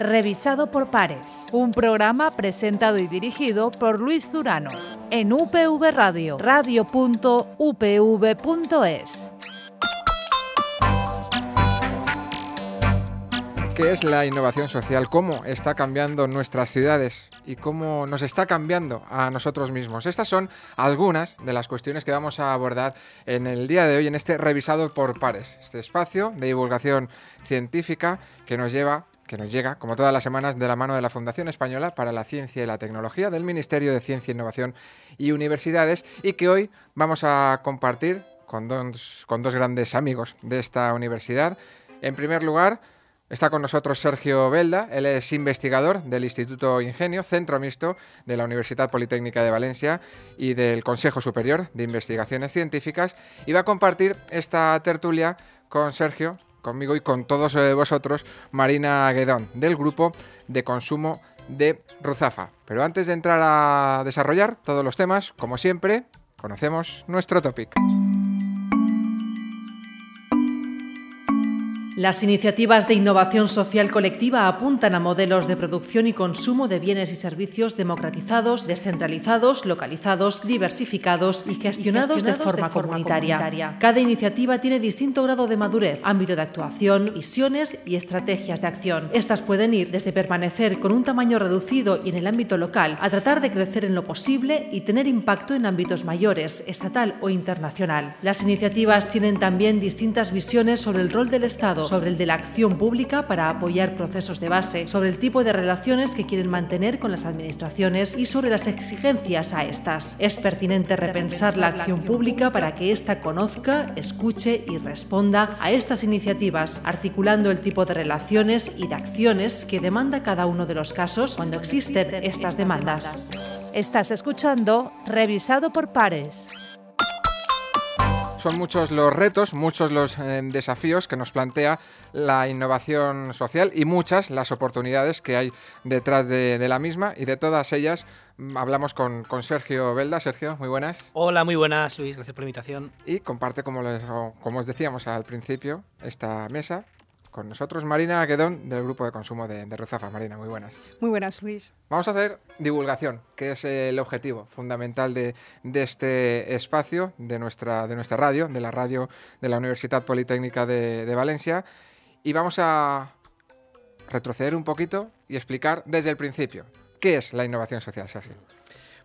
revisado por pares. Un programa presentado y dirigido por Luis Durano en UPV Radio, radio.upv.es. ¿Qué es la innovación social? ¿Cómo está cambiando nuestras ciudades? ¿Y cómo nos está cambiando a nosotros mismos? Estas son algunas de las cuestiones que vamos a abordar en el día de hoy en este revisado por pares, este espacio de divulgación científica que nos lleva que nos llega, como todas las semanas, de la mano de la Fundación Española para la Ciencia y la Tecnología del Ministerio de Ciencia, Innovación y Universidades y que hoy vamos a compartir con dos, con dos grandes amigos de esta universidad. En primer lugar, Está con nosotros Sergio Belda, él es investigador del Instituto Ingenio, centro mixto de la Universidad Politécnica de Valencia y del Consejo Superior de Investigaciones Científicas y va a compartir esta tertulia con Sergio, conmigo y con todos vosotros, Marina Guedón, del grupo de consumo de Ruzafa. Pero antes de entrar a desarrollar todos los temas, como siempre, conocemos nuestro topic. Las iniciativas de innovación social colectiva apuntan a modelos de producción y consumo de bienes y servicios democratizados, descentralizados, localizados, diversificados y gestionados, de, forma comunitaria. Cada iniciativa tiene distinto grado de madurez, ámbito de actuación, visiones y estrategias de acción. Estas pueden ir desde permanecer con un tamaño reducido y en el ámbito local a tratar de crecer en lo posible y tener impacto en ámbitos mayores, estatal o internacional. Las iniciativas tienen también distintas visiones sobre el rol del Estado sobre el de la acción pública para apoyar procesos de base, sobre el tipo de relaciones que quieren mantener con las administraciones y sobre las exigencias a estas. Es pertinente repensar la acción pública para que ésta conozca, escuche y responda a estas iniciativas, articulando el tipo de relaciones y de acciones que demanda cada uno de los casos cuando existen estas demandas. Estás escuchando Revisado por Pares. Son muchos los retos, muchos los eh, desafíos que nos plantea la innovación social y muchas las oportunidades que hay detrás de, la misma y de todas ellas mm, hablamos con, Sergio Belda. Sergio, muy buenas. Hola, muy buenas, Luis, gracias por la invitación. Y comparte, como, como os decíamos al principio, esta mesa con nosotros Marina Guedón del grupo de consumo de, de, Ruzafa. Marina, muy buenas. Muy buenas, Luis. Vamos a hacer divulgación, que es el objetivo fundamental de, este espacio, de nuestra, de nuestra radio, de la radio de la Universidad Politécnica de, de Valencia. Y vamos a retroceder un poquito y explicar desde el principio qué es la innovación social, Sergio.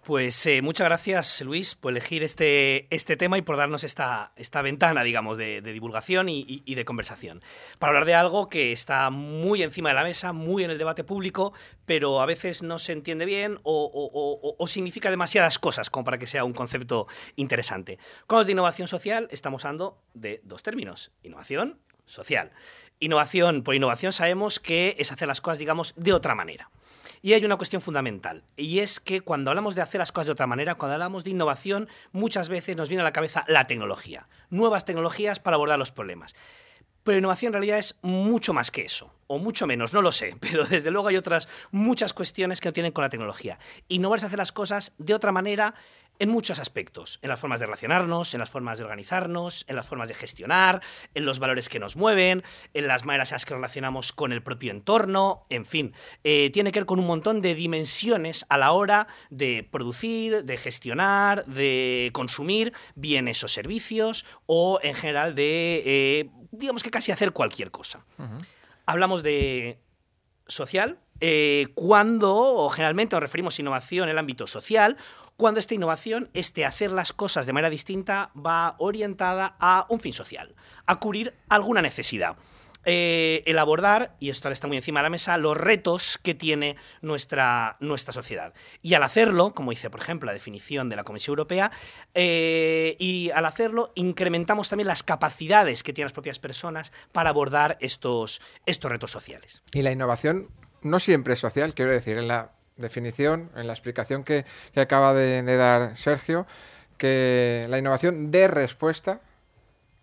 Pues eh, muchas gracias, Luis, por elegir este, este tema y por darnos esta, esta ventana, digamos, de, divulgación y, de conversación. Para hablar de algo que está muy encima de la mesa, muy en el debate público, pero a veces no se entiende bien o, significa demasiadas cosas como para que sea un concepto interesante. Cuando es de innovación social, estamos hablando de dos términos, innovación social. Innovación, por innovación sabemos que es hacer las cosas, digamos, de otra manera. Y hay una cuestión fundamental, y es que cuando hablamos de hacer las cosas de otra manera, cuando hablamos de innovación, muchas veces nos viene a la cabeza la tecnología, nuevas tecnologías para abordar los problemas. Pero innovación en realidad es mucho más que eso, o mucho menos, no lo sé, pero desde luego hay otras muchas cuestiones que no tienen con la tecnología. Innovar es hacer las cosas de otra manera en muchos aspectos, en las formas de relacionarnos, en las formas de organizarnos, en las formas de gestionar, en los valores que nos mueven, en las maneras en las que relacionamos con el propio entorno, en fin, eh, tiene que ver con un montón de dimensiones a la hora de producir, de gestionar, de consumir bienes o servicios o en general de, eh, digamos que casi hacer cualquier cosa. Hablamos de social, eh, cuando, o generalmente nos referimos a innovación en el ámbito social, cuando esta innovación, este hacer las cosas de manera distinta, va orientada a un fin social, a cubrir alguna necesidad. Eh, el abordar, y esto está muy encima de la mesa, los retos que tiene nuestra, nuestra sociedad. Y al hacerlo, como dice por ejemplo la definición de la Comisión Europea, eh, y al hacerlo incrementamos también las capacidades que tienen las propias personas para abordar estos, estos retos sociales. Y la innovación no siempre es social, quiero decir, en la definición, en la explicación que, acaba de, dar Sergio, que la innovación dé respuesta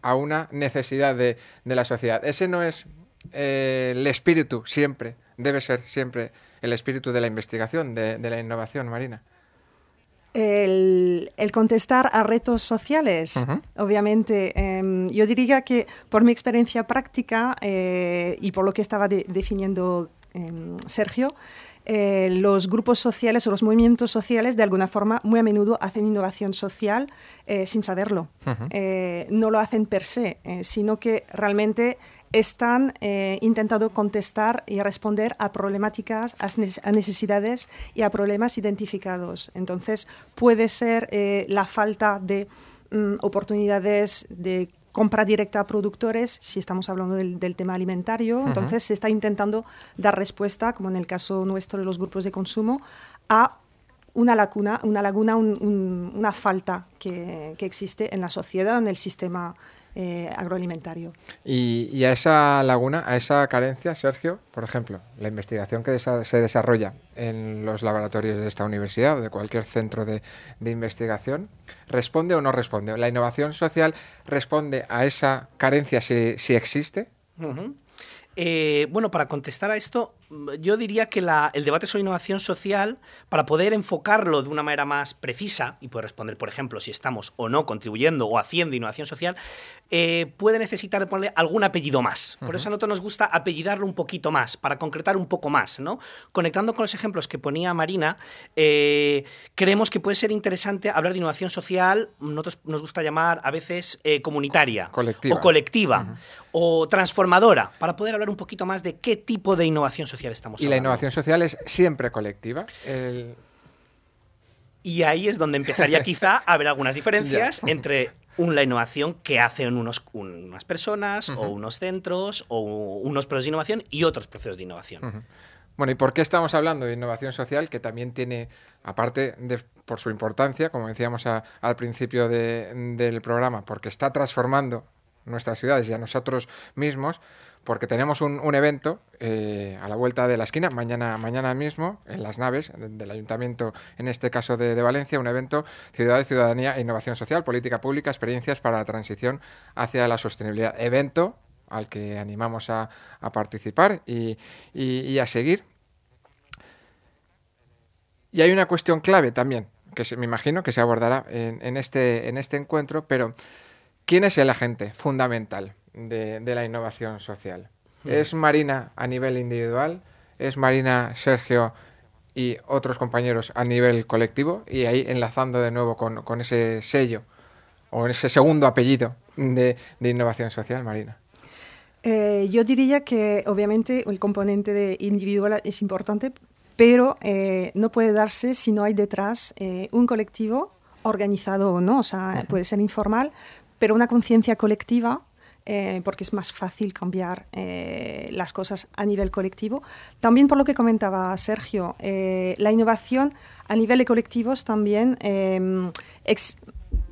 a una necesidad de, la sociedad. Ese no es eh, el espíritu siempre, debe ser siempre el espíritu de la investigación, de, la innovación, Marina. El, contestar a retos sociales. Obviamente, em, yo diría que por mi experiencia práctica eh, y por lo que estaba definiendo em, Sergio, eh, los grupos sociales o los movimientos sociales de alguna forma muy a menudo hacen innovación social eh, sin saberlo. Eh, no lo hacen per se, sino que realmente están intentando contestar y responder a problemáticas, a necesidades y a problemas identificados. Entonces puede ser la falta de mm, oportunidades de compra directa a productores, si estamos hablando del, tema alimentario, entonces se está intentando dar respuesta, como en el caso nuestro de los grupos de consumo, a una laguna, una, laguna una falta que, que, existe en la sociedad, en el sistema eh, agroalimentario. Y, a esa laguna, a esa carencia, Sergio, por ejemplo, la investigación que se desarrolla en los laboratorios de esta universidad o de cualquier centro de, investigación, ¿responde o no responde? ¿La innovación social responde a esa carencia si, si existe? Eh, bueno, para contestar a esto, yo diría que el debate sobre innovación social, para poder enfocarlo de una manera más precisa y poder responder, por ejemplo, si estamos o no contribuyendo o haciendo innovación social, eh, puede necesitar ponerle algún apellido más. Por eso a nosotros nos gusta apellidarlo un poquito más, para concretar un poco más. ¿no? Conectando con los ejemplos que ponía Marina, eh, creemos que puede ser interesante hablar de innovación social, nosotros nos gusta llamar a veces eh, comunitaria colectiva. o colectiva o transformadora, para poder hablar un poquito más de qué tipo de innovación social y la innovación social es siempre colectiva. Y ahí es donde empezaría quizá a haber algunas diferencias entre la innovación que hacen unos, unas personas o unos centros o unos procesos de innovación y otros procesos de innovación. Bueno, ¿y por qué estamos hablando de innovación social? Que también tiene, aparte de por su importancia, como decíamos al principio del programa, porque está transformando nuestras ciudades y a nosotros mismos, porque tenemos un, evento eh, a la vuelta de la esquina, mañana, mañana mismo, en las naves del Ayuntamiento, en este caso de, Valencia, un evento Ciudad, Ciudadanía e Innovación Social, Política Pública, Experiencias para la Transición hacia la Sostenibilidad. Evento al que animamos a, participar y, a seguir. Y hay una cuestión clave también, que me imagino que se abordará en, este, en este encuentro, pero ¿quién es el agente fundamental? De, la innovación social. Hmm. ¿Es Marina a nivel individual? ¿Es Marina, Sergio y otros compañeros a nivel colectivo? Y ahí enlazando de nuevo con, ese sello o ese segundo apellido de, innovación social, Marina. Eh, yo diría que obviamente el componente de individual es importante, pero eh, no puede darse si no hay detrás eh, un colectivo organizado o no, o sea, puede ser informal, pero una conciencia colectiva eh, porque es más fácil cambiar eh, las cosas a nivel colectivo. También por lo que comentaba Sergio, eh, la innovación a nivel de colectivos también, em,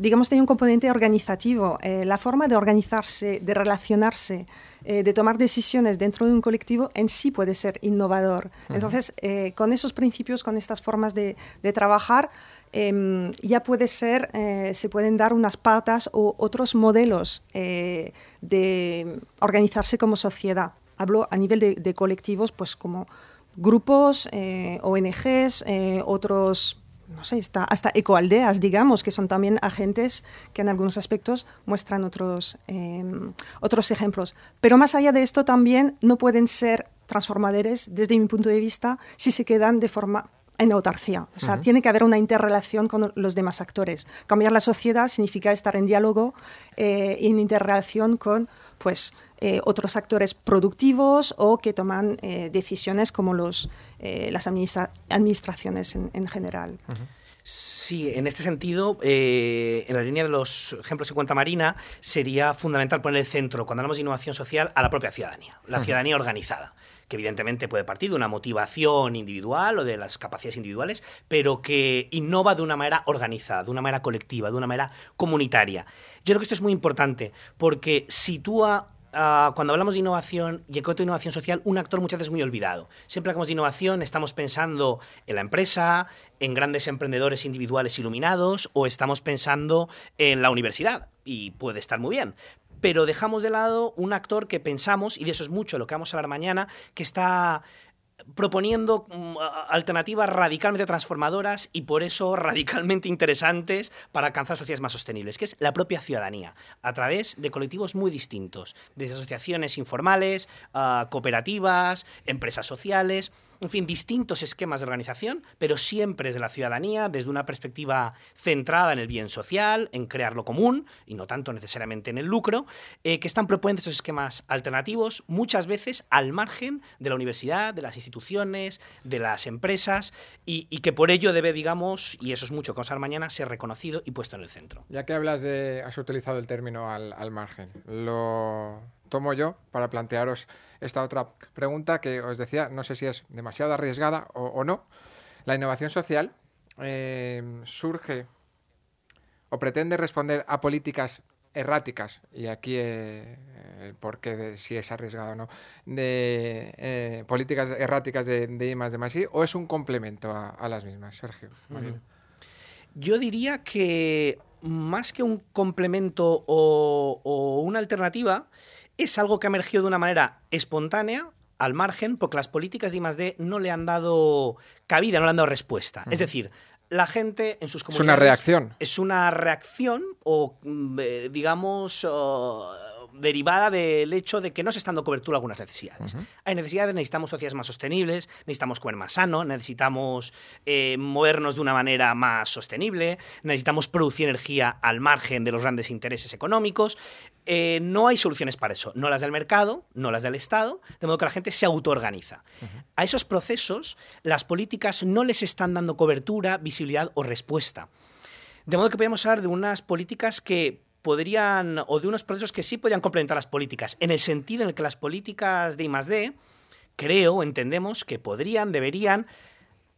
digamos, tiene un componente organizativo. la forma de organizarse, de relacionarse, de tomar decisiones dentro de un colectivo en sí puede ser innovador. Entonces, con esos principios, con estas formas de, de trabajar, Em, ya puede ser, eh, se pueden dar unas pautas o otros modelos eh, de organizarse como sociedad. Hablo a nivel de, colectivos, pues como grupos, eh, ONGs, otros no sé, está hasta ecoaldeas, digamos, que son también agentes que en algunos aspectos muestran otros, em, otros ejemplos. Pero más allá de esto también no pueden ser transformadores, desde mi punto de vista, si se quedan de forma en autarcia. O sea, tiene que haber una interrelación con los demás actores. Cambiar la sociedad significa estar en diálogo eh, en interrelación con pues, eh, otros actores productivos o que toman eh, decisiones como los, eh, las administraciones en, general. Sí, en este sentido, en la línea de los ejemplos que cuenta Marina, sería fundamental poner el centro, cuando hablamos de innovación social, a la propia ciudadanía, la ciudadanía organizada que evidentemente puede partir de una motivación individual o de las capacidades individuales, pero que innova de una manera organizada, de una manera colectiva, de una manera comunitaria. Yo creo que esto es muy importante porque sitúa cuando hablamos de innovación y de innovación social, un actor muchas veces muy olvidado. Siempre hablamos de innovación estamos pensando en la empresa, en grandes emprendedores individuales iluminados o estamos pensando en la universidad. Y puede estar muy bien pero dejamos de lado un actor que pensamos, y de eso es mucho lo que vamos a hablar mañana, que está proponiendo mm, alternativas radicalmente transformadoras y por eso radicalmente interesantes para alcanzar sociedades más sostenibles, que es la propia ciudadanía, a través de colectivos muy distintos, desde asociaciones informales, cooperativas, empresas sociales en fin, distintos esquemas de organización, pero siempre desde la ciudadanía, desde una perspectiva centrada en el bien social, en crear lo común, y no tanto necesariamente en el lucro, eh, que están proponiendo estos esquemas alternativos, muchas veces al margen de la universidad, de las instituciones, de las empresas, y, que por ello debe, digamos, y eso es mucho que mañana, ser reconocido y puesto en el centro. Ya que hablas de, has utilizado el término al, al margen, lo tomo yo para plantearos esta otra pregunta que os decía, no sé si es demasiado arriesgada o, no. La innovación social eh, surge o pretende responder a políticas erráticas, y aquí eh, el porqué de si es arriesgado o no, de eh, políticas erráticas de, de I más de más I, o es un complemento a, las mismas, Sergio. Yo diría que más que un complemento o, o una alternativa, es algo que ha emergido de una manera espontánea, al margen, porque las políticas de I+D no le han dado cabida, no le han dado respuesta. Es decir, la gente en sus comunidades... Es una reacción. Es una reacción o, mm, eh, digamos derivada del hecho de que no se están dando cobertura a algunas necesidades. Hay necesidades, necesitamos sociedades más sostenibles, necesitamos comer más sano, necesitamos eh, movernos de una manera más sostenible, necesitamos producir energía al margen de los grandes intereses económicos. Eh, no hay soluciones para eso, no las del mercado, no las del Estado, de modo que la gente se autoorganiza. A esos procesos las políticas no les están dando cobertura, visibilidad o respuesta. De modo que podemos hablar de unas políticas que podrían, o de unos procesos que sí podrían complementar las políticas, en el sentido en el que las políticas de I+D, creo, entendemos que podrían, deberían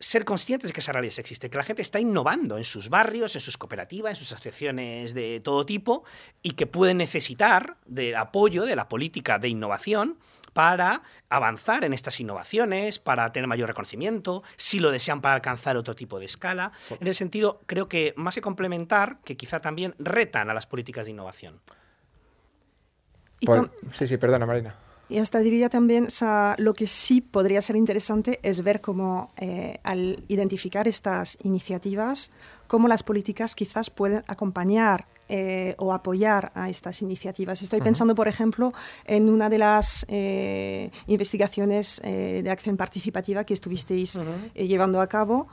ser conscientes de que esa realidad existe, que la gente está innovando en sus barrios, en sus cooperativas, en sus asociaciones de todo tipo y que pueden necesitar del apoyo de la política de innovación para avanzar en estas innovaciones, para tener mayor reconocimiento, si lo desean para alcanzar otro tipo de escala. En ese sentido, creo que más que complementar, que quizá también retan a las políticas de innovación. Pues, sí, sí, perdona, Marina. Y hasta diría también, lo que sí podría ser interesante es ver cómo eh, al identificar estas iniciativas, cómo las políticas quizás pueden acompañar eh, o apoyar a estas iniciativas. Estoy pensando, por ejemplo, en una de las eh, investigaciones eh, de acción participativa que estuvisteis llevando a cabo,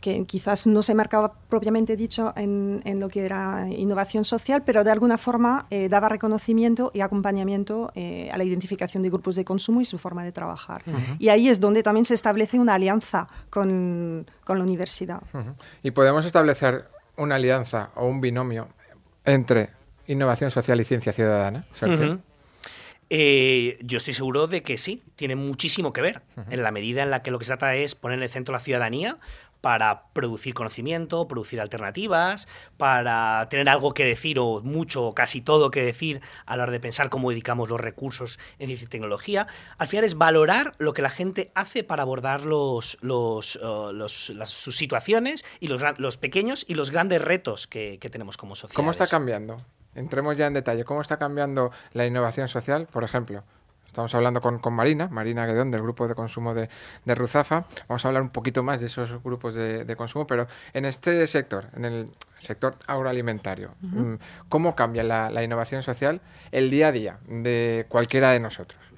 que quizás no se marcaba propiamente dicho en, lo que era innovación social, pero de alguna forma daba reconocimiento y acompañamiento a la identificación de grupos de consumo y su forma de trabajar. Y ahí es donde también se establece una alianza con, con la universidad. Y podemos establecer una alianza o un binomio entre innovación social y ciencia ciudadana, eh, yo estoy seguro de que sí, tiene muchísimo que ver, en la medida en la que lo que se trata es poner en el centro la ciudadanía, para producir conocimiento, producir alternativas, para tener algo que decir o mucho o casi todo que decir a la hora de pensar cómo dedicamos los recursos en ciencia y tecnología. Al final es valorar lo que la gente hace para abordar los, los, uh, sus situaciones y los, los, pequeños y los grandes retos que, que tenemos como sociedad. ¿Cómo está cambiando? Entremos ya en detalle. ¿Cómo está cambiando la innovación social, por ejemplo? Estamos hablando con, Marina, Marina Guedón, del grupo de consumo de, Ruzafa. Vamos a hablar un poquito más de esos grupos de, consumo, pero en este sector, en el sector agroalimentario, mm, ¿cómo cambia la innovación social el día a día de cualquiera de nosotros?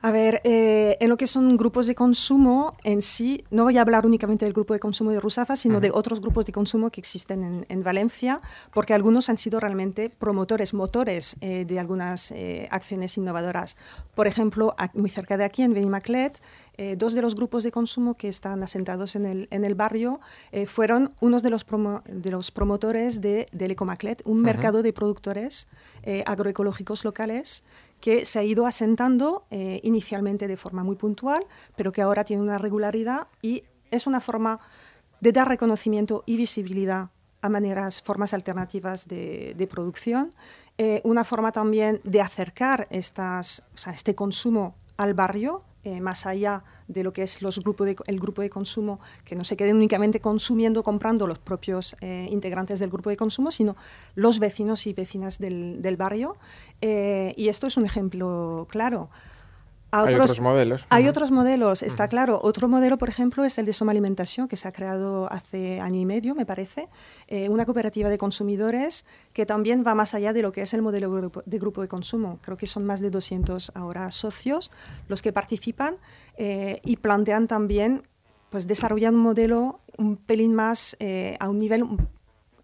A ver, eh, en lo que son grupos de consumo en sí, no voy a hablar únicamente del grupo de consumo de Rusafa, sino de otros grupos de consumo que existen en, Valencia, porque algunos han sido realmente promotores, motores eh, de algunas eh, acciones innovadoras. Por ejemplo, muy cerca de aquí, en Benimaclet, dos de los grupos de consumo que están asentados en el, en el barrio fueron unos de los, de los promotores de, del Ecomaclet, un mercado de productores agroecológicos locales que se ha ido asentando eh, inicialmente de forma muy puntual, pero que ahora tiene una regularidad y es una forma de dar reconocimiento y visibilidad a maneras, formas alternativas de, producción, eh, una forma también de acercar este consumo al barrio, eh, más allá de lo que es los de, el grupo de consumo, que no se queden únicamente consumiendo, comprando los propios eh, integrantes del grupo de consumo, sino los vecinos y vecinas del, barrio. Eh, y esto es un ejemplo claro. Hay otros modelos. Hay otros modelos, está claro. Otro modelo, por ejemplo, es el de Soma Alimentación, que se ha creado hace año y medio, me parece, eh, una cooperativa de consumidores que también va más allá de lo que es el modelo de grupo de consumo. Creo que son más de 200 ahora socios los que participan eh, y plantean también pues desarrollar un modelo un pelín más eh, a un nivel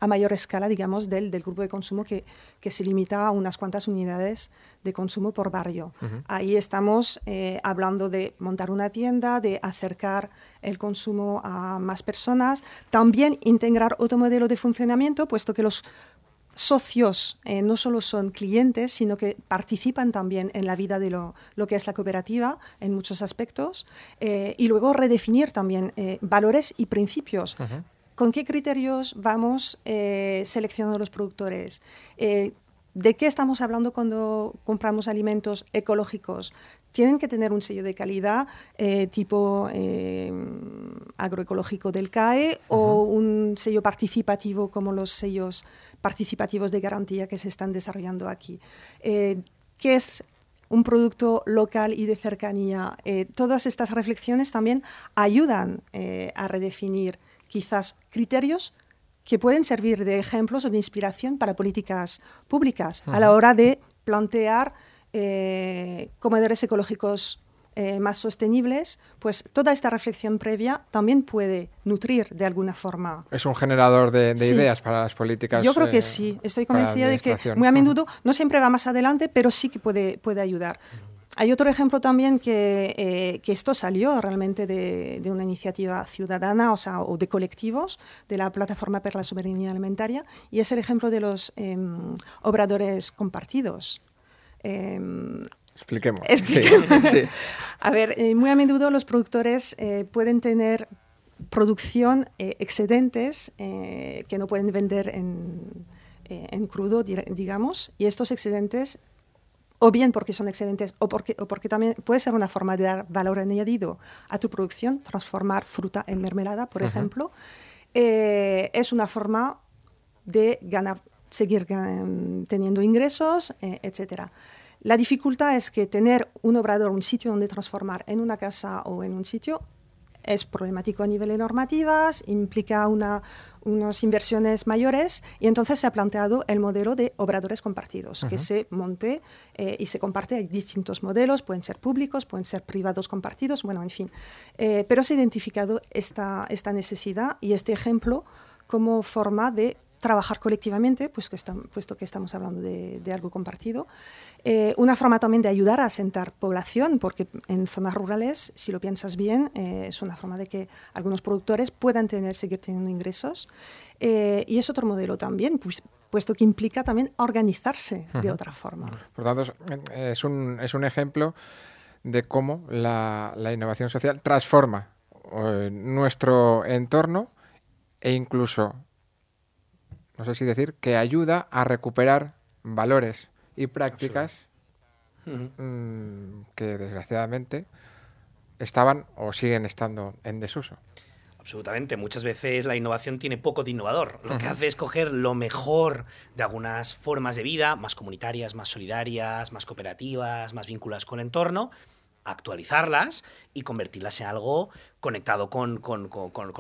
a mayor escala, digamos, del, del grupo de consumo que, que, se limita a unas cuantas unidades de consumo por barrio. Ahí estamos eh, hablando de montar una tienda, de acercar el consumo a más personas, también integrar otro modelo de funcionamiento, puesto que los socios eh, no solo son clientes, sino que participan también en la vida de lo, lo que es la cooperativa en muchos aspectos, eh, y luego redefinir también valores y principios. ¿Con qué criterios vamos eh, seleccionando los productores? Eh, ¿De qué estamos hablando cuando compramos alimentos ecológicos? Tienen que tener un sello de calidad eh, tipo agroecológico del CAE o un sello participativo como los sellos participativos de garantía que se están desarrollando aquí. ¿Qué es un producto local y de cercanía? todas estas reflexiones también ayudan a redefinir quizás criterios que pueden servir de ejemplos o de inspiración para políticas públicas a la hora de plantear eh, comedores ecológicos eh, más sostenibles, pues toda esta reflexión previa también puede nutrir de alguna forma. Es un generador de, ideas para las políticas. Yo creo que eh, sí, estoy convencida de que muy a menudo no siempre va más adelante, pero sí que puede, puede ayudar. Hay otro ejemplo también que, eh, que esto salió realmente de, de, una iniciativa ciudadana o, sea, o de colectivos de la Plataforma para la Soberanía Alimentaria y es el ejemplo de los em, obradores compartidos. Em, expliquemos. A ver, eh, muy a menudo los productores eh, pueden tener producción excedentes que no pueden vender en, en crudo, digamos, y estos excedentes o bien porque son excedentes o porque, o porque también puede ser una forma de dar valor añadido a tu producción, transformar fruta en mermelada, por ejemplo, eh, es una forma de ganar, seguir teniendo ingresos, eh, etc. La dificultad es que tener un obrador, un sitio donde transformar en una casa o en un sitio, es problemático a nivel de normativas, implica una, unas inversiones mayores y entonces se ha planteado el modelo de obradores compartidos, que se monte eh, y se comparte. Hay distintos modelos, pueden ser públicos, pueden ser privados compartidos, bueno, en fin. Eh, pero se ha identificado esta, esta necesidad y este ejemplo como forma de trabajar colectivamente, pues que puesto que estamos hablando de, algo compartido. Eh, una forma también de ayudar a asentar población, porque en zonas rurales, si lo piensas bien, eh, es una forma de que algunos productores puedan tener, seguir teniendo ingresos. Eh, y es otro modelo también, pues, puesto que implica también organizarse de otra forma. Por tanto, es un, es un ejemplo de cómo la, la innovación social transforma nuestro entorno e incluso no sé si decir, que ayuda a recuperar valores y prácticas mm, que desgraciadamente estaban o siguen estando en desuso. Absolutamente. Muchas veces la innovación tiene poco de innovador. Lo que hace es coger lo mejor de algunas formas de vida, más comunitarias, más solidarias, más cooperativas, más vinculadas con el entorno, actualizarlas y convertirlas en algo conectado con,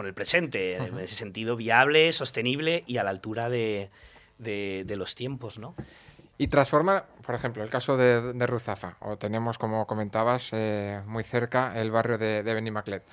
el presente, en ese sentido viable, sostenible y a la altura de, los tiempos, ¿no? Y transforma, por ejemplo, el caso de, Ruzafa, o tenemos, como comentabas, eh, muy cerca el barrio de, de Benimaclet.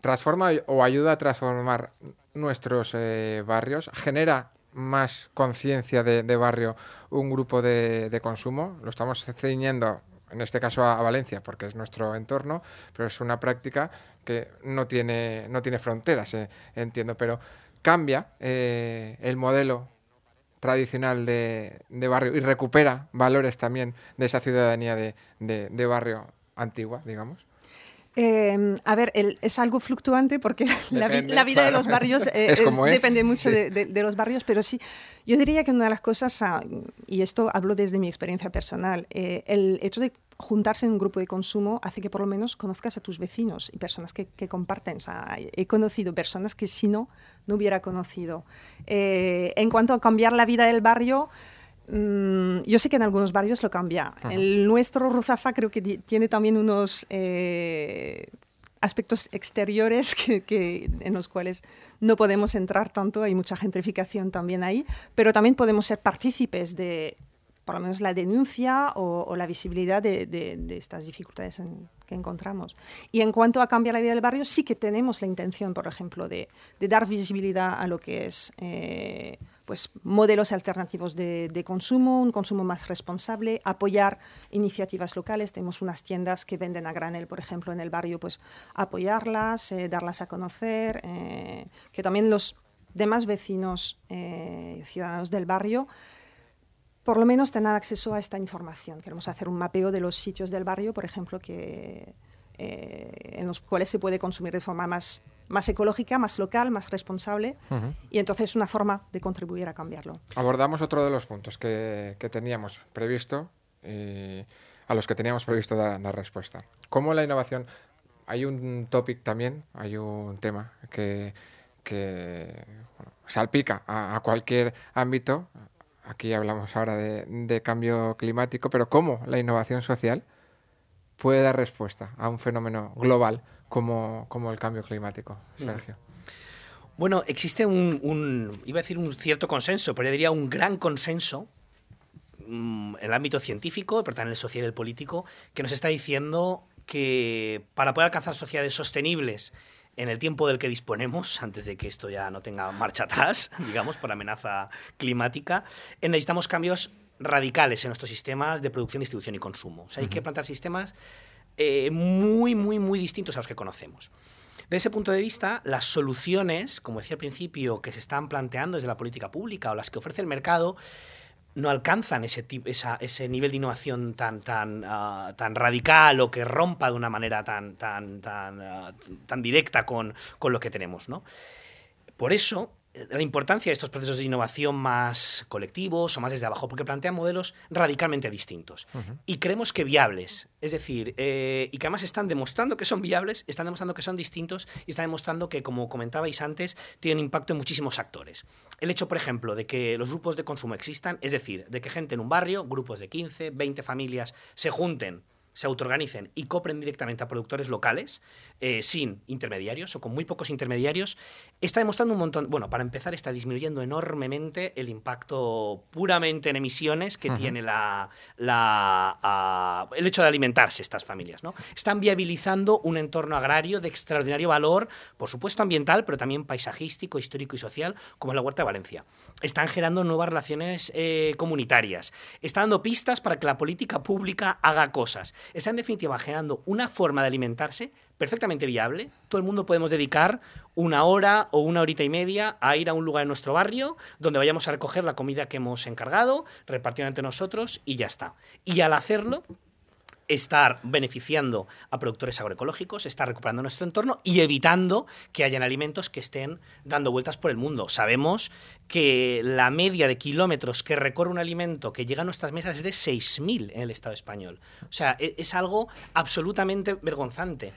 ¿Transforma o ayuda a transformar nuestros eh, barrios? ¿Genera más conciencia de, barrio un grupo de, consumo? Lo estamos ciñendo en este caso a, Valencia, porque es nuestro entorno, pero es una práctica que no tiene, no tiene fronteras, eh, entiendo, pero cambia eh, el modelo tradicional de, barrio y recupera valores también de esa ciudadanía de barrio antigua, digamos. Em, a ver, es algo fluctuante porque la, vida de los barrios eh, depende mucho de, los barrios, pero sí, yo diría que una de las cosas, ah, y esto hablo desde mi experiencia personal, eh, el hecho de juntarse en un grupo de consumo hace que por lo menos conozcas a tus vecinos y personas que, comparten. he conocido personas que si no, no hubiera conocido. Eh, en cuanto a cambiar la vida del barrio, mm, yo sé que en algunos barrios lo cambia. El nuestro Ruzafa creo que tiene también unos eh, aspectos exteriores que, en los cuales no podemos entrar tanto, hay mucha gentrificación también ahí, pero también podemos ser partícipes de por lo menos la denuncia o, la visibilidad de, estas dificultades que encontramos. Y en cuanto a cambiar la vida del barrio, sí que tenemos la intención, por ejemplo, de, dar visibilidad a lo que es eh, pues, modelos alternativos de, consumo, un consumo más responsable, apoyar iniciativas locales. Tenemos unas tiendas que venden a granel, por ejemplo, en el barrio, pues apoyarlas, eh, darlas a conocer, eh, que también los demás vecinos, ciudadanos del barrio, por lo menos tener acceso a esta información. Queremos hacer un mapeo de los sitios del barrio, por ejemplo, que, eh, en los cuales se puede consumir de forma más, más ecológica, más local, más responsable, y entonces es una forma de contribuir a cambiarlo. Abordamos otro de los puntos que, que teníamos previsto, a los que teníamos previsto dar, respuesta. ¿Cómo la innovación? Hay un topic también, hay un tema que, que salpica a cualquier ámbito, aquí hablamos ahora de, cambio climático, pero cómo la innovación social puede dar respuesta a un fenómeno global como, el cambio climático. Sergio. Bueno, existe un, iba a decir un cierto consenso, pero yo diría un gran consenso mm, en el ámbito científico, pero también en el social y el político, que nos está diciendo que para poder alcanzar sociedades sostenibles en el tiempo del que disponemos, antes de que esto ya no tenga marcha atrás, digamos, por amenaza climática, eh, necesitamos cambios radicales en nuestros sistemas de producción, distribución y consumo. O sea, hay que plantar sistemas eh, muy, muy, muy distintos a los que conocemos. De ese punto de vista, las soluciones, como decía al principio, que se están planteando desde la política pública o las que ofrece el mercado, no alcanzan ese, ese nivel de innovación tan, tan, ah, tan radical o que rompa de una manera tan, tan, tan, ah, tan directa con, con, lo que tenemos. ¿no? Por eso, la importancia de estos procesos de innovación más colectivos o más desde abajo, porque plantean modelos radicalmente distintos. Y creemos que viables, es decir, eh, y que además están demostrando que son viables, están demostrando que son distintos y están demostrando que, como comentabais antes, tienen impacto en muchísimos actores. El hecho, por ejemplo, de que los grupos de consumo existan, es decir, de que gente en un barrio, grupos de 15, 20 familias, se junten se autoorganicen y copren directamente a productores locales, eh, sin intermediarios o con muy pocos intermediarios, está demostrando un montón, bueno, para empezar está disminuyendo enormemente el impacto puramente en emisiones que tiene la, la el hecho de alimentarse estas familias. ¿no? Están viabilizando un entorno agrario de extraordinario valor, por supuesto ambiental, pero también paisajístico, histórico y social, como es la Huerta de Valencia. Están generando nuevas relaciones eh, comunitarias. Están dando pistas para que la política pública haga cosas está en definitiva generando una forma de alimentarse perfectamente viable. Todo el mundo podemos dedicar una hora o una horita y media a ir a un lugar en nuestro barrio donde vayamos a recoger la comida que hemos encargado, repartirla entre nosotros y ya está. Y al hacerlo, estar beneficiando a productores agroecológicos, estar recuperando nuestro entorno y evitando que hayan alimentos que estén dando vueltas por el mundo. Sabemos que la media de kilómetros que recorre un alimento que llega a nuestras mesas es de 6.000 en el Estado español. O sea, e-, es, algo absolutamente vergonzante.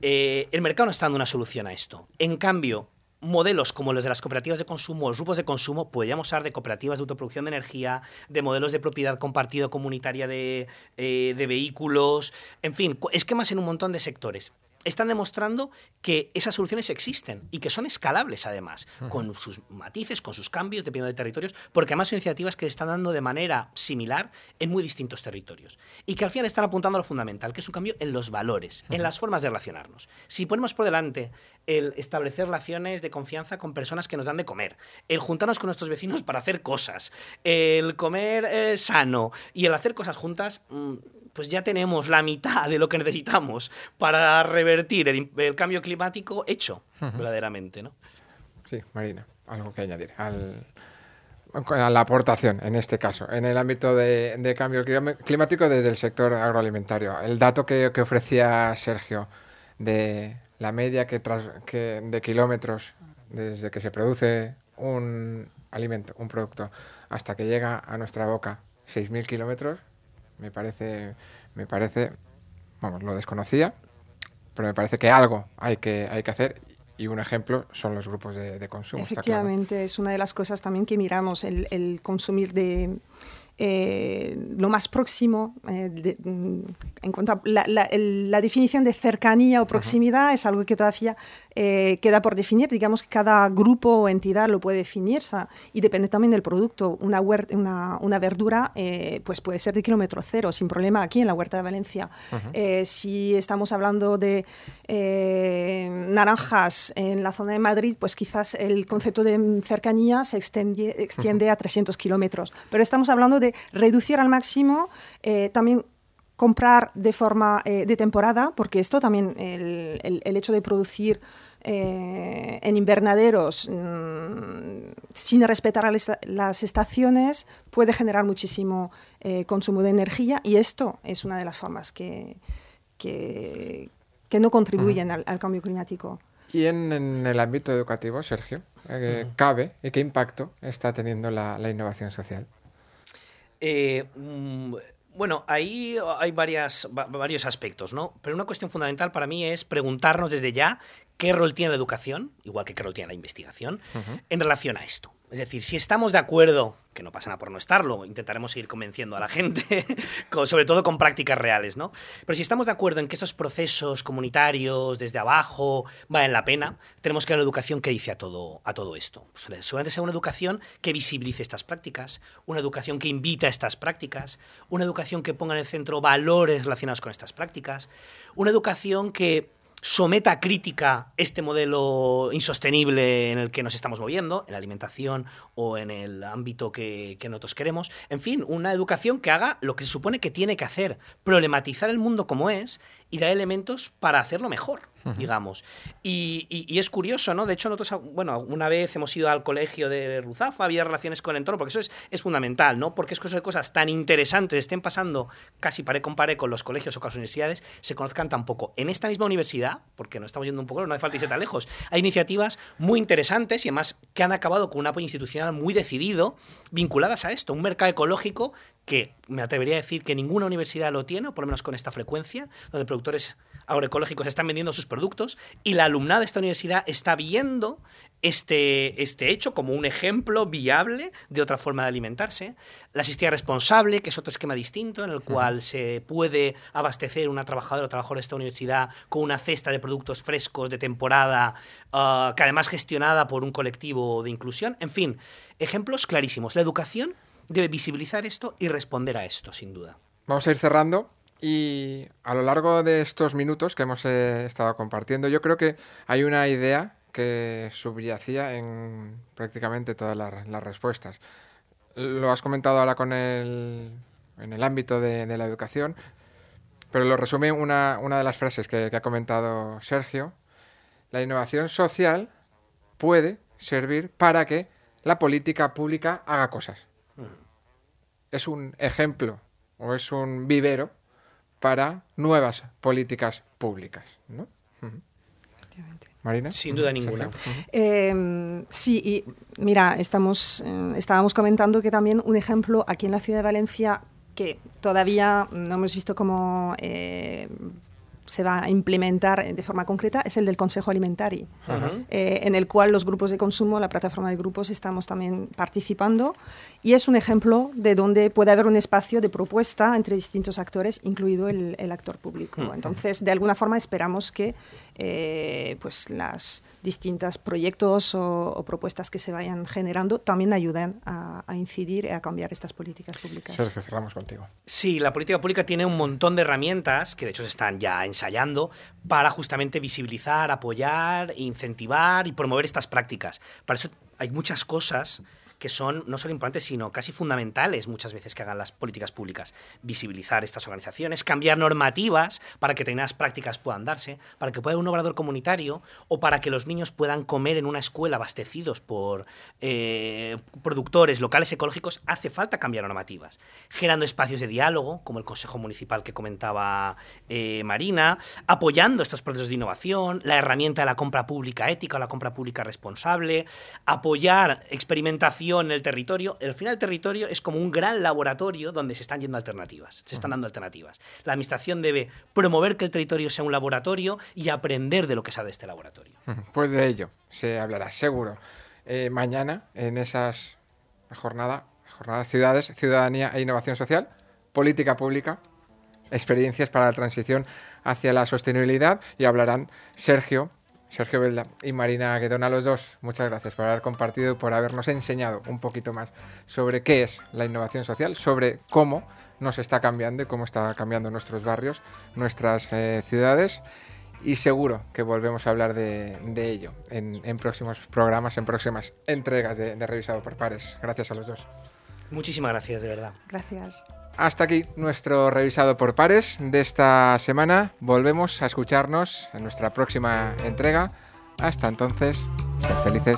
Eh, el mercado no está dando una solución a esto. En cambio, modelos como los de las cooperativas de consumo, los grupos de consumo, podríamos hablar de cooperativas de autoproducción de energía, de modelos de propiedad compartido comunitaria de, eh, de vehículos, en fin, esquemas en un montón de sectores están demostrando que esas soluciones existen y que son escalables además, con sus matices, con sus cambios, dependiendo de territorios, porque además son iniciativas que se están dando de manera similar en muy distintos territorios. Y que al final están apuntando a lo fundamental, que es un cambio en los valores, en las formas de relacionarnos. Si ponemos por delante el establecer relaciones de confianza con personas que nos dan de comer, el juntarnos con nuestros vecinos para hacer cosas, el comer eh, sano y el hacer cosas juntas, mm, pues ya tenemos la mitad de lo que necesitamos para revertir el, cambio climático hecho, verdaderamente, ¿no? Sí, Marina, algo que añadir al, a la aportación en este caso, en el ámbito de, cambio climático desde el sector agroalimentario. El dato que, ofrecía Sergio de la media que, que de kilómetros desde que se produce un alimento, un producto, hasta que llega a nuestra boca, 6.000 kilómetros, me parece, me parece, vamos, lo desconocía, pero me parece que algo hay que, hay que hacer y un ejemplo son los grupos de, consumo. Efectivamente, es una de las cosas también que miramos, el consumir de eh, lo más próximo, eh, mm, en cuanto a la, definición de cercanía o proximidad es algo que todavía eh, queda por definir. Digamos que cada grupo o entidad lo puede definir y depende también del producto. Una, una, una verdura pues puede ser de kilómetro cero sin problema aquí en la huerta de Valencia. si estamos hablando de naranjas en la zona de Madrid, pues quizás el concepto de cercanía se extiende, extiende a 300 kilómetros. Pero estamos hablando de reducir al máximo, eh, también comprar de forma eh, de temporada, porque esto también, el, hecho de producir eh, en invernaderos mm, sin respetar las estaciones puede generar muchísimo consumo de energía y esto es una de las formas que, que, no contribuyen al, cambio climático. Y en, el ámbito educativo, Sergio, ¿cabe y qué impacto está teniendo la innovación social? Eh, mm, bueno, ahí hay varias, varios aspectos, ¿no? Pero una cuestión fundamental para mí es preguntarnos desde ya qué rol tiene la educación, igual que qué rol tiene la investigación, en relación a esto. Es decir, si estamos de acuerdo, que no pasa nada por no estarlo, intentaremos seguir convenciendo a la gente, sobre todo con prácticas reales, ¿no? Pero si estamos de acuerdo en que esos procesos comunitarios, desde abajo, valen la pena, tenemos que dar una educación que dice a todo, a todo esto. Pues, seguramente sea una educación que visibilice estas prácticas, una educación que invita a estas prácticas, una educación que ponga en el centro valores relacionados con estas prácticas, una educación que someta a crítica este modelo insostenible en el que nos estamos moviendo, en la alimentación o en el ámbito que, nosotros queremos. En fin, una educación que haga lo que se supone que tiene que hacer, problematizar el mundo como es y dar elementos para hacerlo mejor digamos. Y, es curioso, ¿no? De hecho, nosotros, bueno, una vez hemos ido al colegio de Ruzafa, había relaciones con el entorno, porque eso es, fundamental, ¿no? Porque es que de cosas tan interesantes estén pasando casi pare con pare con los colegios o con las universidades, se conozcan tampoco. En esta misma universidad, porque nos estamos yendo un poco, no hace falta irse tan lejos, hay iniciativas muy interesantes y además que han acabado con un apoyo institucional muy decidido vinculadas a esto, un mercado ecológico que me atrevería a decir que ninguna universidad lo tiene, o por lo menos con esta frecuencia, donde productores agroecológicos están vendiendo sus productos y la alumnada de esta universidad está viendo este, este hecho como un ejemplo viable de otra forma de alimentarse. La asistencia responsable, que es otro esquema distinto en el cual se puede abastecer una trabajadora o trabajador de esta universidad con una cesta de productos frescos de temporada, ah, que además gestionada por un colectivo de inclusión. En fin, ejemplos clarísimos. La educación debe visibilizar esto y responder a esto, sin duda. Vamos a ir cerrando. Y a lo largo de estos minutos que hemos eh, estado compartiendo, yo creo que hay una idea que subyacía en prácticamente todas las, respuestas. Lo has comentado ahora con el, en el ámbito de, la educación, pero lo resume una, una de las frases que, que ha comentado Sergio. La innovación social puede servir para que la política pública haga cosas. Es un ejemplo o es un vivero para nuevas políticas públicas. ¿no? Marina. Sin duda ninguna. Em, sí, y mira, estamos, eh, estábamos comentando que también un ejemplo aquí en la ciudad de Valencia que todavía no hemos visto cómo eh, se va a implementar de forma concreta es el del Consejo Alimentario, eh, en el cual los grupos de consumo, la plataforma de grupos, estamos también participando. Y es un ejemplo de donde puede haber un espacio de propuesta entre distintos actores, incluido el, actor público. Entonces, de alguna forma esperamos que eh, pues las distintos proyectos o, propuestas que se vayan generando también ayuden a, incidir y a cambiar estas políticas públicas. Sergio, cerramos contigo. Sí, la política pública tiene un montón de herramientas que de hecho se están ya ensayando para justamente visibilizar, apoyar, incentivar y promover estas prácticas. Para eso hay muchas cosas que son no solo importantes, sino casi fundamentales muchas veces que hagan las políticas públicas. Visibilizar estas organizaciones, cambiar normativas para que determinadas prácticas puedan darse, para que pueda haber un obrador comunitario o para que los niños puedan comer en una escuela abastecidos por eh, productores locales ecológicos, hace falta cambiar normativas. Generando espacios de diálogo, como el Consejo Municipal que comentaba eh, Marina, apoyando estos procesos de innovación, la herramienta de la compra pública ética o la compra pública responsable, apoyar experimentación en el territorio, al final el territorio es como un gran laboratorio donde se están yendo alternativas, se están dando alternativas. La administración debe promover que el territorio sea un laboratorio y aprender de lo que sabe este laboratorio. Pues de ello se hablará seguro eh, mañana en esas jornada, jornada Ciudades, Ciudadanía e Innovación Social, Política Pública, experiencias para la transición hacia la sostenibilidad y hablarán Sergio, Sergio Belda y Marina Guedona, los dos. Muchas gracias por haber compartido y por habernos enseñado un poquito más sobre qué es la innovación social, sobre cómo nos está cambiando y cómo está cambiando nuestros barrios, nuestras eh, ciudades. Y seguro que volvemos a hablar de, ello en, próximos programas, en próximas entregas de Revisado por Pares. Gracias a los dos. Muchísimas gracias, de verdad. Gracias hasta aquí nuestro revisado por pares de esta semana. Volvemos a escucharnos en nuestra próxima entrega. Hasta entonces, sed felices.